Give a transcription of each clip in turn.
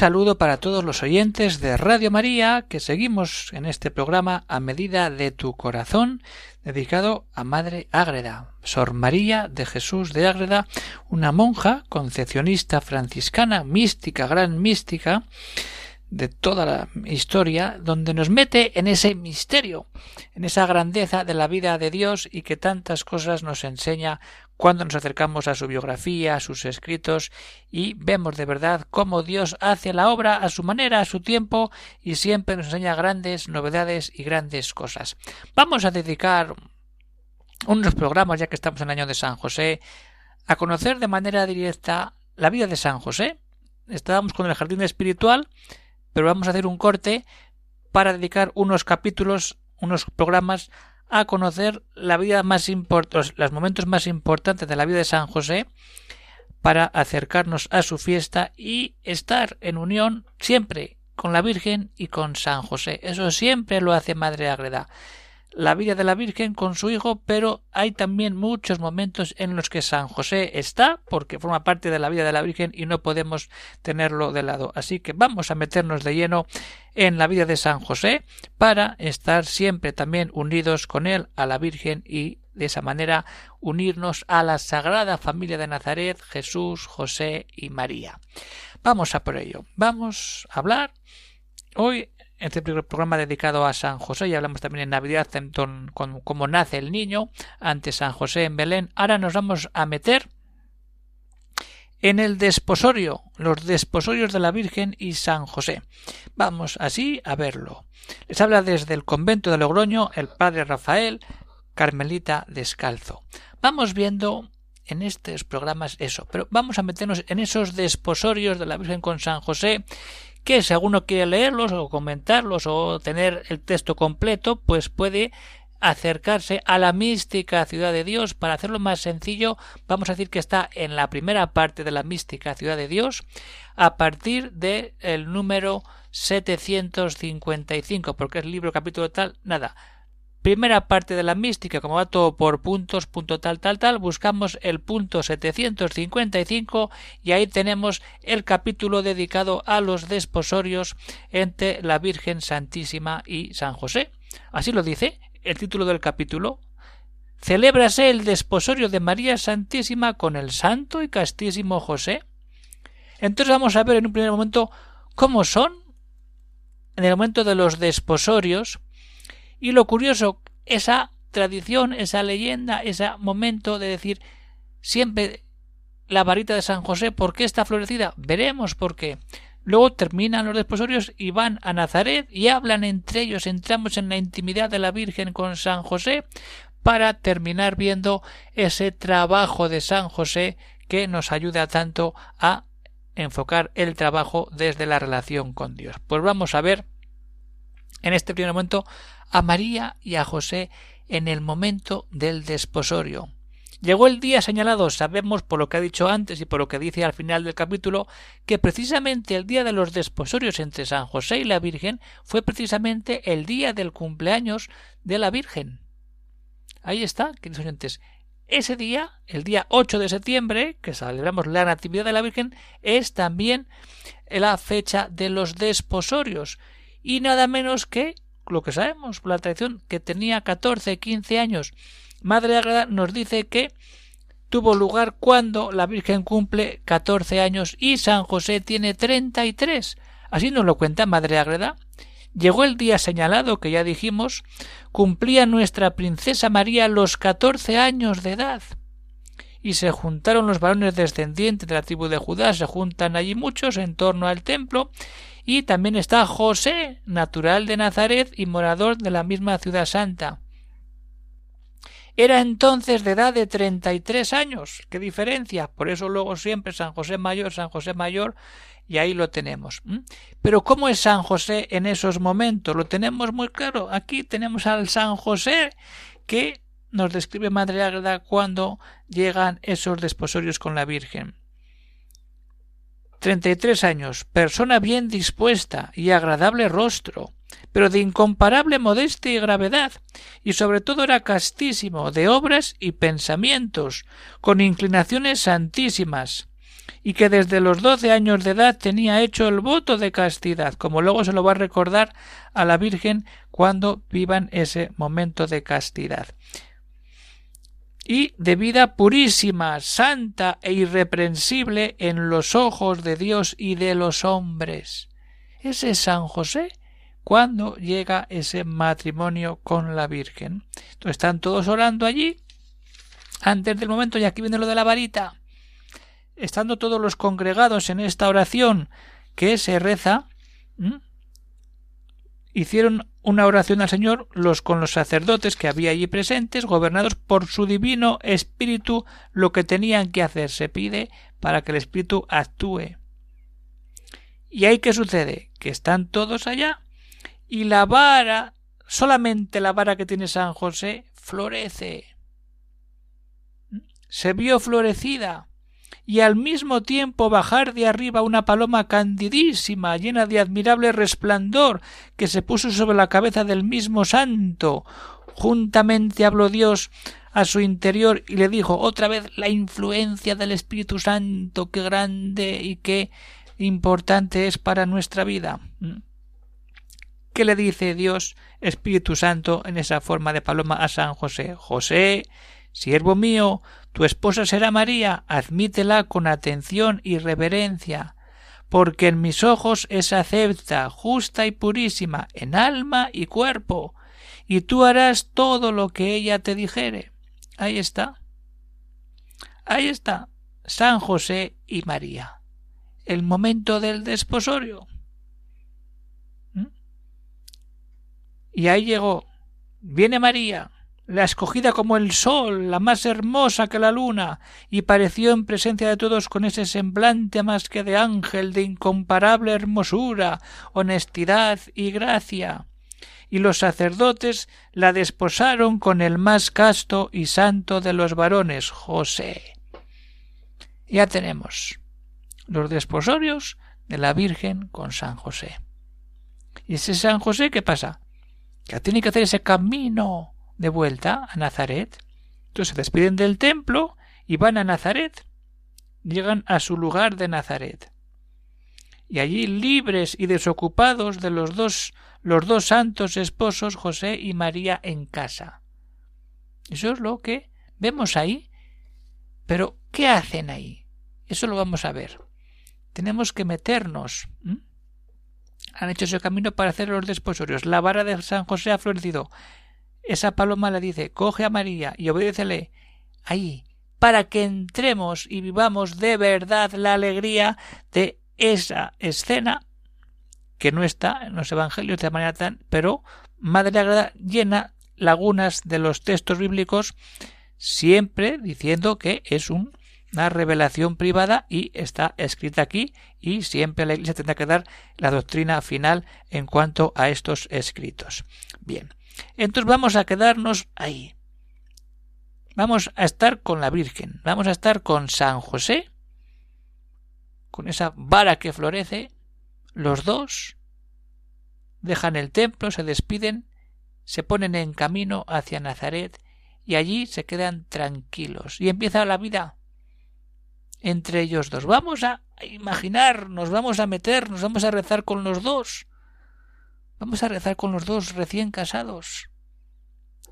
Saludo para todos los oyentes de Radio María que seguimos en este programa a medida de tu corazón dedicado a Madre Ágreda, Sor María de Jesús de Ágreda, una monja concepcionista franciscana, mística, gran mística, de toda la historia, donde nos mete en ese misterio, en esa grandeza de la vida de Dios y que tantas cosas nos enseña cuando nos acercamos a su biografía, a sus escritos, y vemos de verdad cómo Dios hace la obra a su manera, a su tiempo, y siempre nos enseña grandes novedades y grandes cosas. Vamos a dedicar unos programas, ya que estamos en el año de San José, a conocer de manera directa la vida de San José. Estábamos con el jardín espiritual, pero vamos a hacer un corte para dedicar unos capítulos, unos programas a conocer la vida más importante, los momentos más importantes de la vida de San José para acercarnos a su fiesta y estar en unión siempre con la Virgen y con San José. Eso siempre lo hace Madre Agreda la vida de la Virgen con su hijo, pero hay también muchos momentos en los que San José está, porque forma parte de la vida de la Virgen y no podemos tenerlo de lado. Así que vamos a meternos de lleno en la vida de San José para estar siempre también unidos con él, a la Virgen y de esa manera unirnos a la Sagrada Familia de Nazaret, Jesús, José y María. Vamos a por ello. Vamos a hablar hoy este programa dedicado a San José, y hablamos también en Navidad con cómo nace el niño ante San José en Belén. Ahora nos vamos a meter en el desposorio, los desposorios de la Virgen y San José. Vamos así a verlo. Les habla desde el convento de Logroño el padre Rafael, Carmelita Descalzo. Vamos viendo en estos programas eso, pero vamos a meternos en esos desposorios de la Virgen con San José que si alguno quiere leerlos o comentarlos o tener el texto completo, pues puede acercarse a la mística ciudad de Dios. Para hacerlo más sencillo, vamos a decir que está en la primera parte de la mística ciudad de Dios, a partir del el número 755, porque es libro capítulo tal, nada, primera parte de la mística, como va todo por puntos, punto tal, tal, tal, buscamos el punto 755 y ahí tenemos el capítulo dedicado a los desposorios entre la Virgen Santísima y San José. Así lo dice el título del capítulo. Celébrase el desposorio de María Santísima con el Santo y Castísimo José. Entonces vamos a ver en un primer momento cómo son en el momento de los desposorios y lo curioso, esa tradición, esa leyenda, ese momento de decir siempre la varita de San José, ¿por qué está florecida? Veremos por qué. Luego terminan los desposorios y van a Nazaret y hablan entre ellos, entramos en la intimidad de la Virgen con San José para terminar viendo ese trabajo de San José que nos ayuda tanto a enfocar el trabajo desde la relación con Dios. Pues vamos a ver en este primer momento a María y a José en el momento del desposorio. Llegó el día señalado, sabemos por lo que ha dicho antes y por lo que dice al final del capítulo, que precisamente el día de los desposorios entre San José y la Virgen fue precisamente el día del cumpleaños de la Virgen. Ahí está, queridos oyentes. Ese día, el día 8 de septiembre, que celebramos la Natividad de la Virgen, es también la fecha de los desposorios y nada menos que lo que sabemos, la tradición, que tenía 14, 15 años. Madre Agreda nos dice que tuvo lugar cuando la Virgen cumple 14 años y San José tiene 33. Así nos lo cuenta Madre Agreda. Llegó el día señalado que ya dijimos, cumplía nuestra princesa María los 14 años de edad. Y se juntaron los varones descendientes de la tribu de Judá, se juntan allí muchos en torno al templo, y también está José, natural de Nazaret y morador de la misma ciudad santa. Era entonces de edad de treinta y tres años. ¿Qué diferencia? Por eso luego siempre San José Mayor, San José Mayor, y ahí lo tenemos. Pero ¿cómo es San José en esos momentos? Lo tenemos muy claro. Aquí tenemos al San José que nos describe Madre Ágreda cuando llegan esos desposorios con la Virgen. Treinta y tres años, persona bien dispuesta y agradable rostro, pero de incomparable modestia y gravedad, y sobre todo era castísimo de obras y pensamientos, con inclinaciones santísimas, y que desde los doce años de edad tenía hecho el voto de castidad, como luego se lo va a recordar a la Virgen cuando vivan ese momento de castidad. Y de vida purísima, santa e irreprensible en los ojos de Dios y de los hombres. Ese es San José cuando llega ese matrimonio con la Virgen. Están todos orando allí antes del momento y aquí viene lo de la varita estando todos los congregados en esta oración que se reza, hicieron una oración al Señor los con los sacerdotes que había allí presentes, gobernados por su divino espíritu, lo que tenían que hacer se pide para que el espíritu actúe. ¿Y ahí qué sucede? Que están todos allá y la vara, solamente la vara que tiene San José, florece. Se vio florecida y al mismo tiempo bajar de arriba una paloma candidísima, llena de admirable resplandor, que se puso sobre la cabeza del mismo santo. Juntamente habló Dios a su interior y le dijo otra vez la influencia del Espíritu Santo, qué grande y qué importante es para nuestra vida. ¿Qué le dice Dios Espíritu Santo en esa forma de paloma a San José? José, Siervo mío, tu esposa será María, admítela con atención y reverencia, porque en mis ojos es acepta, justa y purísima, en alma y cuerpo, y tú harás todo lo que ella te dijere. Ahí está. Ahí está. San José y María. El momento del desposorio. ¿Mm? Y ahí llegó. Viene María la escogida como el sol, la más hermosa que la luna, y pareció en presencia de todos con ese semblante más que de ángel de incomparable hermosura, honestidad y gracia. Y los sacerdotes la desposaron con el más casto y santo de los varones, José. Ya tenemos los desposorios de la Virgen con San José. ¿Y ese San José qué pasa? Que tiene que hacer ese camino de vuelta a Nazaret. Entonces se despiden del templo y van a Nazaret. Llegan a su lugar de Nazaret. Y allí libres y desocupados de los dos los dos santos esposos José y María en casa. Eso es lo que vemos ahí. Pero ¿qué hacen ahí? Eso lo vamos a ver. Tenemos que meternos. Han hecho ese camino para hacer los desposorios. La vara de San José ha florecido esa paloma le dice coge a María y obedécele ahí para que entremos y vivamos de verdad la alegría de esa escena que no está en los evangelios de manera tan pero Madre Agrada llena lagunas de los textos bíblicos siempre diciendo que es una revelación privada y está escrita aquí y siempre la Iglesia tendrá que dar la doctrina final en cuanto a estos escritos. Bien, entonces vamos a quedarnos ahí. Vamos a estar con la Virgen, vamos a estar con San José, con esa vara que florece, los dos dejan el templo, se despiden, se ponen en camino hacia Nazaret y allí se quedan tranquilos y empieza la vida entre ellos dos. Vamos a imaginar, nos vamos a meter, nos vamos a rezar con los dos. Vamos a rezar con los dos recién casados.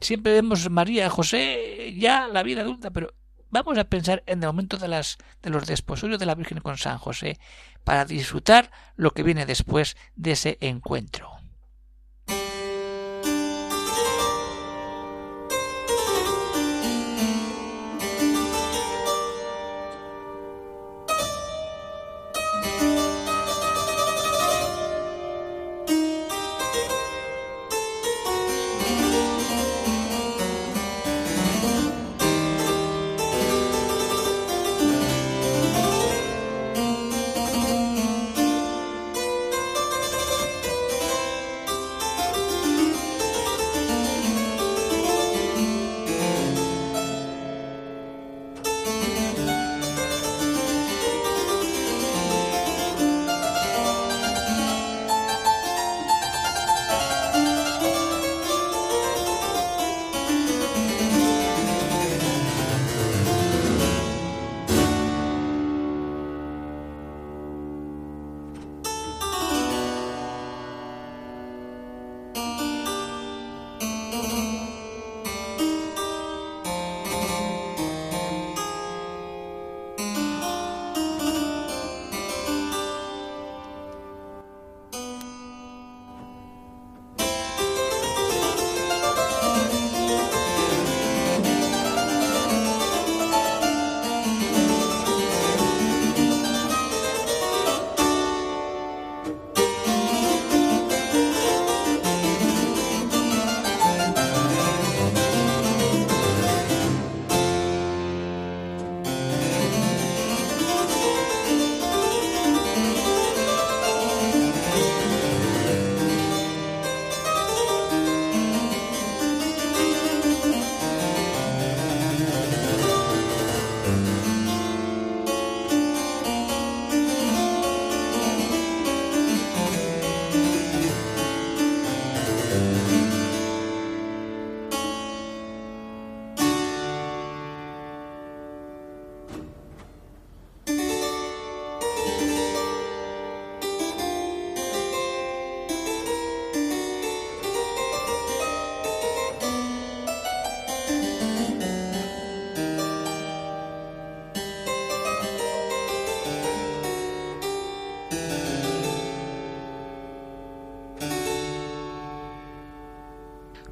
Siempre vemos María, José, ya la vida adulta, pero vamos a pensar en el momento de, las, de los desposorios de la Virgen con San José para disfrutar lo que viene después de ese encuentro.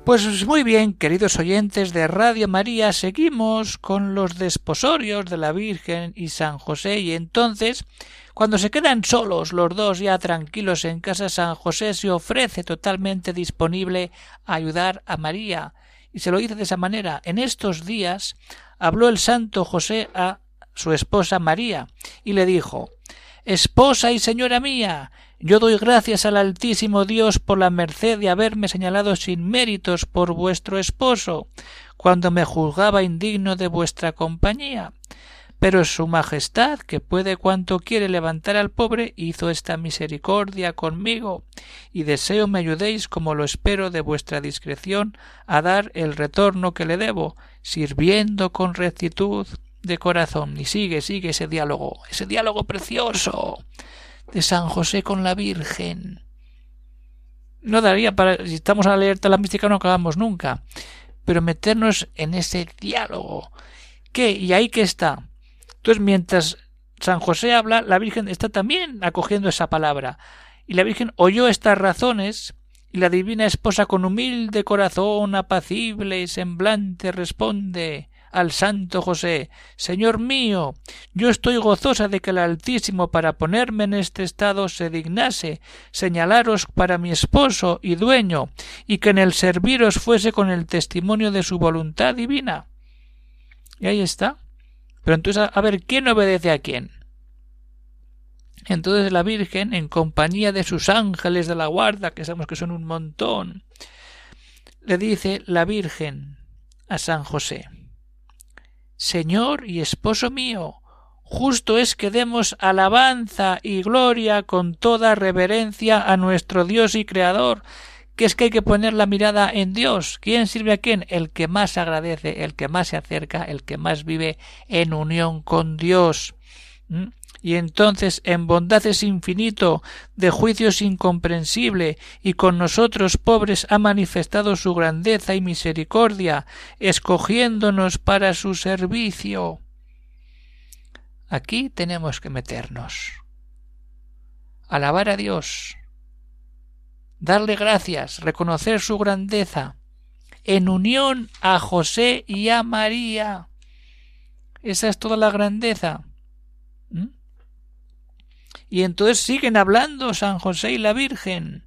Pues muy bien, queridos oyentes de Radio María, seguimos con los desposorios de la Virgen y San José y entonces, cuando se quedan solos los dos ya tranquilos en casa, San José se ofrece totalmente disponible a ayudar a María y se lo dice de esa manera. En estos días habló el santo José a su esposa María y le dijo Esposa y señora mía, yo doy gracias al Altísimo Dios por la merced de haberme señalado sin méritos por vuestro esposo, cuando me juzgaba indigno de vuestra compañía. Pero su Majestad, que puede cuanto quiere levantar al pobre, hizo esta misericordia conmigo, y deseo me ayudéis, como lo espero de vuestra discreción, a dar el retorno que le debo, sirviendo con rectitud de corazón. Y sigue, sigue ese diálogo, ese diálogo precioso de San José con la Virgen. No daría para, si estamos a leer la mística no acabamos nunca, pero meternos en ese diálogo. ¿Qué? ¿Y ahí qué está? Entonces, mientras San José habla, la Virgen está también acogiendo esa palabra. Y la Virgen oyó estas razones, y la divina esposa con humilde corazón, apacible y semblante responde al santo José Señor mío, yo estoy gozosa de que el Altísimo para ponerme en este estado se dignase señalaros para mi esposo y dueño, y que en el serviros fuese con el testimonio de su voluntad divina. Y ahí está. Pero entonces, a ver, ¿quién obedece a quién? Entonces la Virgen, en compañía de sus ángeles de la guarda, que sabemos que son un montón, le dice la Virgen a San José Señor y esposo mío, justo es que demos alabanza y gloria con toda reverencia a nuestro Dios y Creador, que es que hay que poner la mirada en Dios. ¿Quién sirve a quién? El que más agradece, el que más se acerca, el que más vive en unión con Dios. ¿Mm? Y entonces en bondad es infinito, de juicios incomprensible, y con nosotros pobres ha manifestado su grandeza y misericordia, escogiéndonos para su servicio. Aquí tenemos que meternos. Alabar a Dios, darle gracias, reconocer su grandeza, en unión a José y a María. Esa es toda la grandeza. ¿Mm? Y entonces siguen hablando San José y la Virgen.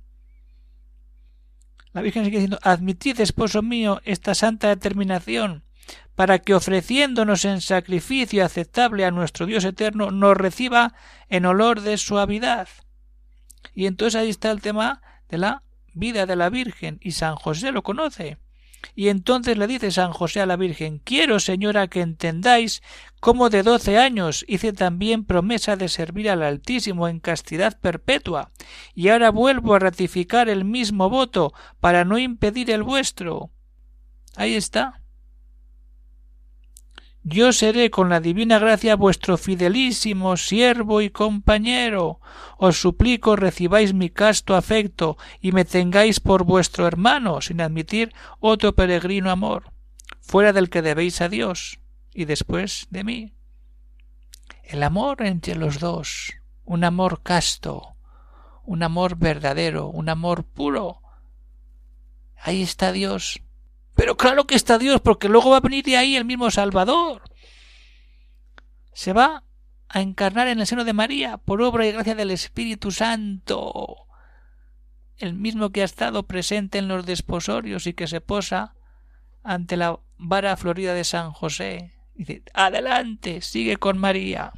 La Virgen sigue diciendo Admitid, esposo mío, esta santa determinación, para que ofreciéndonos en sacrificio aceptable a nuestro Dios eterno, nos reciba en olor de suavidad. Y entonces ahí está el tema de la vida de la Virgen, y San José lo conoce. Y entonces le dice San José a la Virgen Quiero, señora, que entendáis cómo de doce años hice también promesa de servir al Altísimo en castidad perpetua, y ahora vuelvo a ratificar el mismo voto para no impedir el vuestro. Ahí está. Yo seré con la divina gracia vuestro fidelísimo siervo y compañero. Os suplico recibáis mi casto afecto y me tengáis por vuestro hermano, sin admitir otro peregrino amor, fuera del que debéis a Dios y después de mí. El amor entre los dos, un amor casto, un amor verdadero, un amor puro. Ahí está Dios pero claro que está Dios, porque luego va a venir de ahí el mismo Salvador. Se va a encarnar en el seno de María por obra y gracia del Espíritu Santo. El mismo que ha estado presente en los desposorios y que se posa ante la vara florida de San José. Dice, adelante, sigue con María.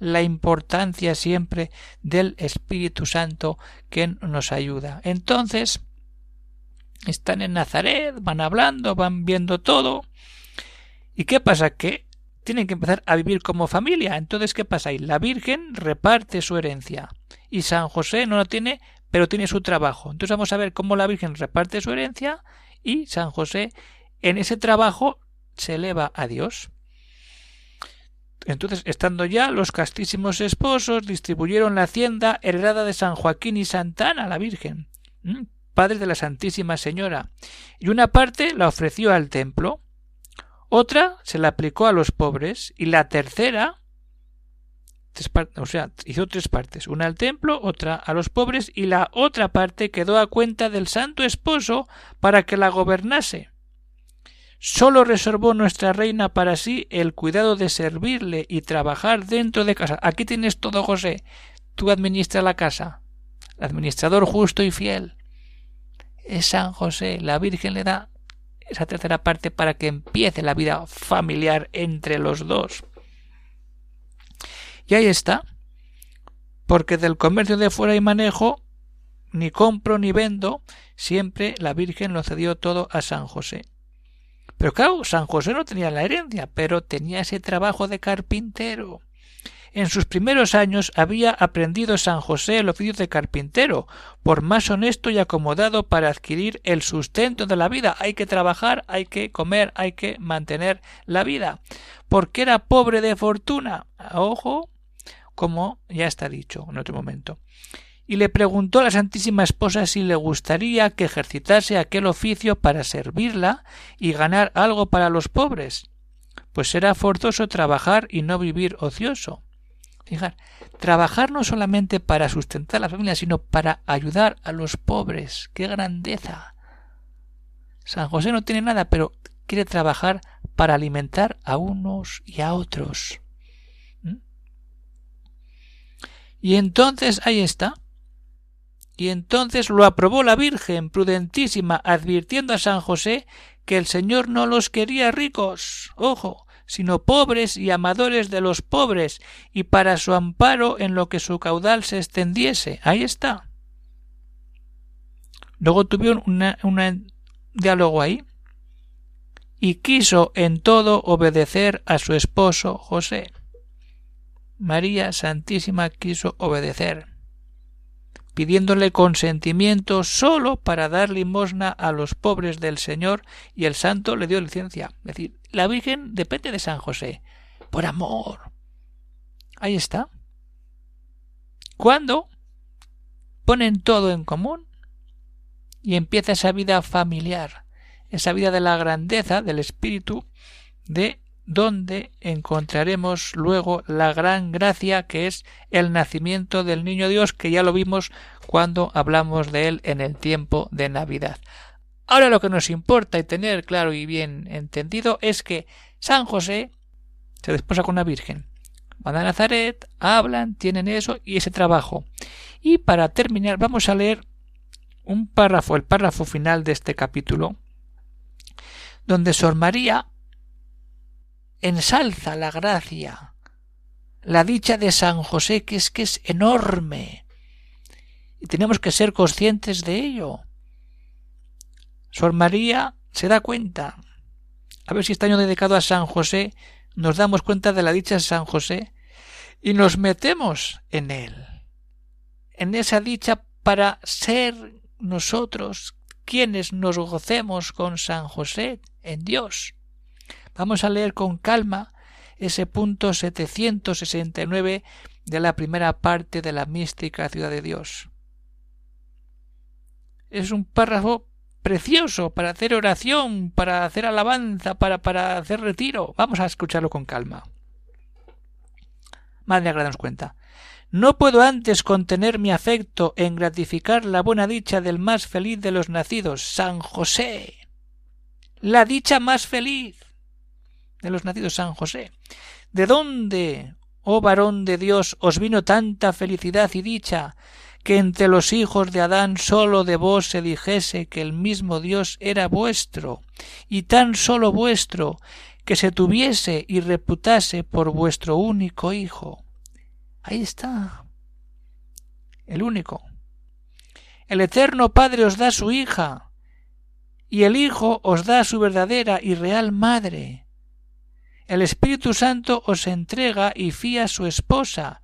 La importancia siempre del Espíritu Santo que nos ayuda. Entonces, están en Nazaret, van hablando, van viendo todo. ¿Y qué pasa? Que tienen que empezar a vivir como familia. Entonces, ¿qué pasa? Y la Virgen reparte su herencia y San José no la tiene pero tiene su trabajo. Entonces vamos a ver cómo la Virgen reparte su herencia y San José en ese trabajo se eleva a Dios. Entonces, estando ya los castísimos esposos, distribuyeron la hacienda heredada de San Joaquín y Santana, la Virgen, padre de la Santísima Señora, y una parte la ofreció al templo, otra se la aplicó a los pobres, y la tercera o sea, hizo tres partes, una al templo, otra a los pobres y la otra parte quedó a cuenta del santo esposo para que la gobernase. Sólo reservó nuestra reina para sí el cuidado de servirle y trabajar dentro de casa. Aquí tienes todo, José. Tú administras la casa. Administrador justo y fiel. Es San José. La Virgen le da esa tercera parte para que empiece la vida familiar entre los dos. Y ahí está. Porque del comercio de fuera y manejo, ni compro ni vendo, siempre la Virgen lo cedió todo a San José. Pero claro, San José no tenía la herencia, pero tenía ese trabajo de carpintero. En sus primeros años había aprendido San José el oficio de carpintero, por más honesto y acomodado para adquirir el sustento de la vida. Hay que trabajar, hay que comer, hay que mantener la vida. Porque era pobre de fortuna. Ojo, como ya está dicho en otro momento. Y le preguntó a la Santísima Esposa si le gustaría que ejercitase aquel oficio para servirla y ganar algo para los pobres, pues era forzoso trabajar y no vivir ocioso. Fijar, trabajar no solamente para sustentar a la familia, sino para ayudar a los pobres. ¡Qué grandeza! San José no tiene nada, pero quiere trabajar para alimentar a unos y a otros. Y entonces ahí está. Y entonces lo aprobó la Virgen prudentísima, advirtiendo a San José que el Señor no los quería ricos, ojo, sino pobres y amadores de los pobres, y para su amparo en lo que su caudal se extendiese. Ahí está. Luego tuvieron un diálogo ahí. Y quiso en todo obedecer a su esposo José. María Santísima quiso obedecer, pidiéndole consentimiento sólo para dar limosna a los pobres del Señor, y el santo le dio licencia. Es decir, la Virgen depende de San José, por amor. Ahí está. Cuando ponen todo en común y empieza esa vida familiar, esa vida de la grandeza del espíritu de donde encontraremos luego la gran gracia que es el nacimiento del niño Dios, que ya lo vimos cuando hablamos de él en el tiempo de Navidad. Ahora lo que nos importa y tener claro y bien entendido es que San José se desposa con la Virgen. Van a Nazaret, hablan, tienen eso y ese trabajo. Y para terminar vamos a leer un párrafo, el párrafo final de este capítulo, donde Sor María ensalza la gracia, la dicha de San José, que es que es enorme. Y tenemos que ser conscientes de ello. Sor María se da cuenta. A ver si este año dedicado a San José nos damos cuenta de la dicha de San José y nos metemos en él, en esa dicha para ser nosotros quienes nos gocemos con San José en Dios. Vamos a leer con calma ese punto 769 de la primera parte de la mística ciudad de Dios. Es un párrafo precioso para hacer oración, para hacer alabanza, para, para hacer retiro. Vamos a escucharlo con calma. Madre, danos cuenta. No puedo antes contener mi afecto en gratificar la buena dicha del más feliz de los nacidos, San José. La dicha más feliz de los nacidos San José. ¿De dónde, oh varón de Dios, os vino tanta felicidad y dicha, que entre los hijos de Adán sólo de vos se dijese que el mismo Dios era vuestro, y tan sólo vuestro, que se tuviese y reputase por vuestro único hijo? Ahí está. El único. El eterno Padre os da su hija, y el Hijo os da su verdadera y real madre, el Espíritu Santo os entrega y fía su esposa,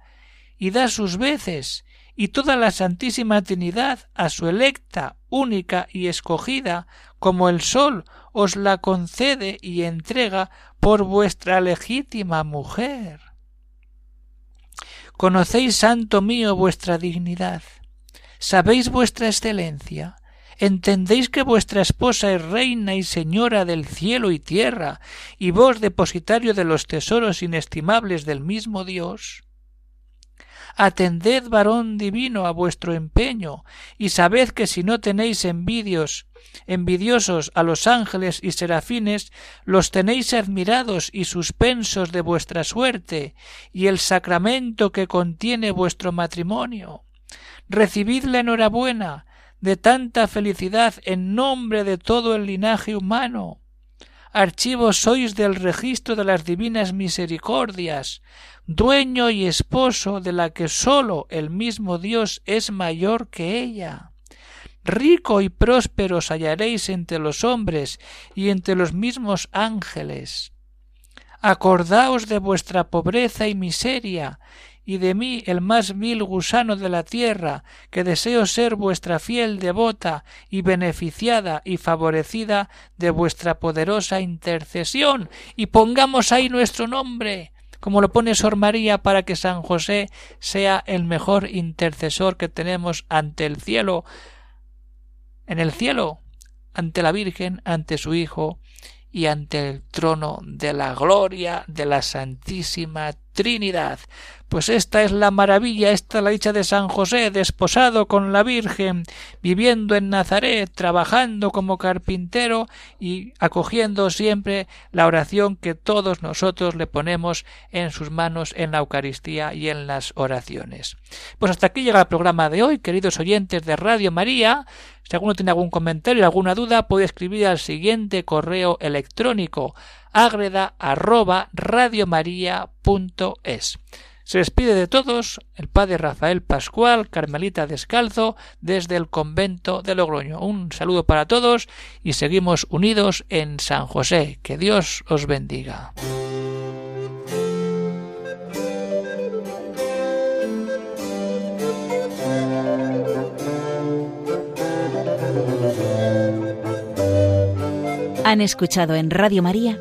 y da sus veces, y toda la Santísima Trinidad a su electa, única y escogida, como el sol, os la concede y entrega por vuestra legítima mujer. Conocéis, santo mío, vuestra dignidad. Sabéis vuestra excelencia. ¿Entendéis que vuestra esposa es reina y señora del cielo y tierra, y vos depositario de los tesoros inestimables del mismo Dios? Atended, varón divino, a vuestro empeño, y sabed que si no tenéis envidios, envidiosos a los ángeles y serafines, los tenéis admirados y suspensos de vuestra suerte, y el sacramento que contiene vuestro matrimonio. Recibid la enhorabuena de tanta felicidad en nombre de todo el linaje humano. Archivo sois del registro de las divinas misericordias, dueño y esposo de la que sólo el mismo Dios es mayor que ella. Rico y próspero os hallaréis entre los hombres y entre los mismos ángeles. Acordaos de vuestra pobreza y miseria, y de mí el más vil gusano de la tierra, que deseo ser vuestra fiel devota y beneficiada y favorecida de vuestra poderosa intercesión, y pongamos ahí nuestro nombre, como lo pone Sor María, para que San José sea el mejor intercesor que tenemos ante el cielo, en el cielo, ante la Virgen, ante su Hijo y ante el trono de la gloria de la Santísima Trinidad. Pues esta es la maravilla, esta la dicha de San José, desposado con la Virgen, viviendo en Nazaret, trabajando como carpintero y acogiendo siempre la oración que todos nosotros le ponemos en sus manos en la Eucaristía y en las oraciones. Pues hasta aquí llega el programa de hoy, queridos oyentes de Radio María. Si alguno tiene algún comentario, alguna duda, puede escribir al siguiente correo electrónico agreda arroba radiomaria.es. Se despide de todos el padre Rafael Pascual, Carmelita Descalzo, desde el convento de Logroño. Un saludo para todos y seguimos unidos en San José. Que Dios os bendiga. Han escuchado en Radio María